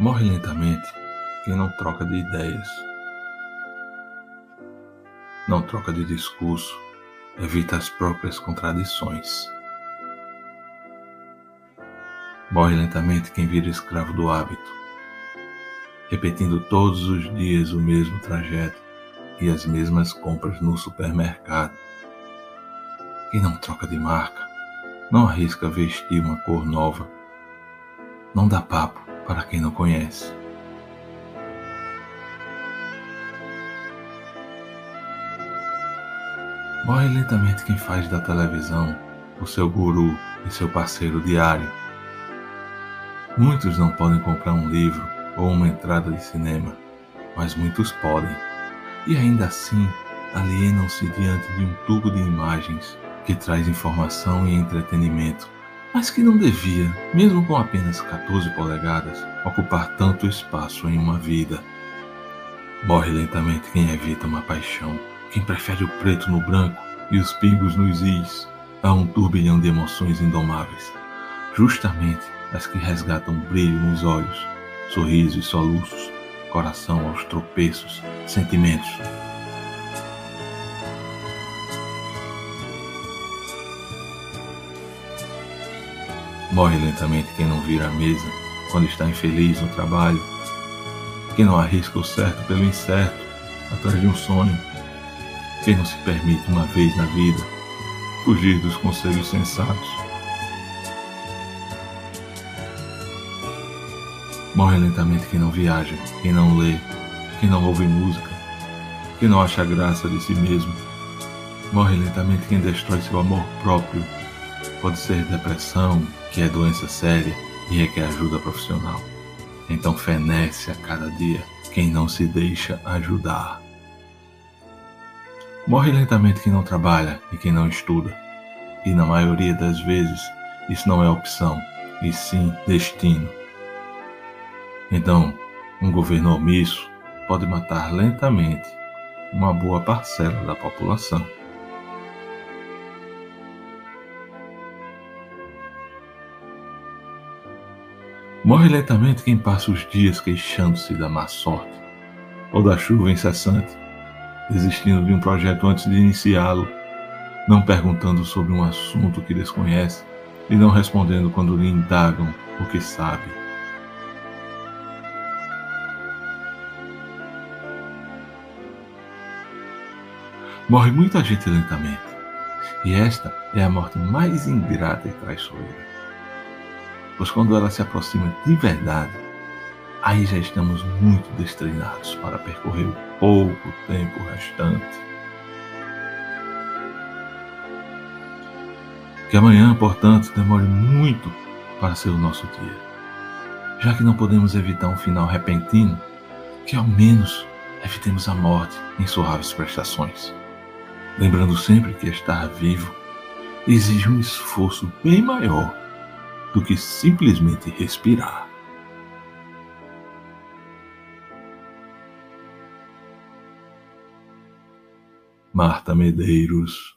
Morre lentamente quem não troca de ideias, não troca de discurso, evita as próprias contradições. Morre lentamente quem vira escravo do hábito, repetindo todos os dias o mesmo trajeto e as mesmas compras no supermercado. Quem não troca de marca, não arrisca vestir uma cor nova, não dá papo para quem não conhece. Morre lentamente quem faz da televisão o seu guru e seu parceiro diário. Muitos não podem comprar um livro ou uma entrada de cinema, mas muitos podem. E ainda assim alienam-se diante de um tubo de imagens que traz informação e entretenimento mas que não devia, mesmo com apenas 14 polegadas, ocupar tanto espaço em uma vida. Morre lentamente quem evita uma paixão, quem prefere o preto no branco e os pingos nos is a um turbilhão de emoções indomáveis, justamente as que resgatam brilho nos olhos, sorrisos e soluços, coração aos tropeços, sentimentos Morre lentamente quem não vira a mesa quando está infeliz no trabalho, quem não arrisca o certo pelo incerto atrás de um sonho, quem não se permite uma vez na vida fugir dos conselhos sensatos. Morre lentamente quem não viaja, quem não lê, quem não ouve música, quem não acha graça de si mesmo. Morre lentamente quem destrói seu amor próprio Pode ser depressão, que é doença séria e requer ajuda profissional. Então fenece a cada dia quem não se deixa ajudar. Morre lentamente quem não trabalha e quem não estuda. E na maioria das vezes isso não é opção, e sim destino. Então, um governo omisso pode matar lentamente uma boa parcela da população. Morre lentamente quem passa os dias queixando-se da má sorte ou da chuva incessante, desistindo de um projeto antes de iniciá-lo, não perguntando sobre um assunto que desconhece e não respondendo quando lhe indagam o que sabe. Morre muita gente lentamente, e esta é a morte mais ingrata e traiçoeira pois quando ela se aproxima de verdade, aí já estamos muito destreinados para percorrer o pouco tempo restante. Que amanhã, portanto, demore muito para ser o nosso dia. Já que não podemos evitar um final repentino, que ao menos evitemos a morte em suaves prestações. Lembrando sempre que estar vivo exige um esforço bem maior do que simplesmente respirar. Marta Medeiros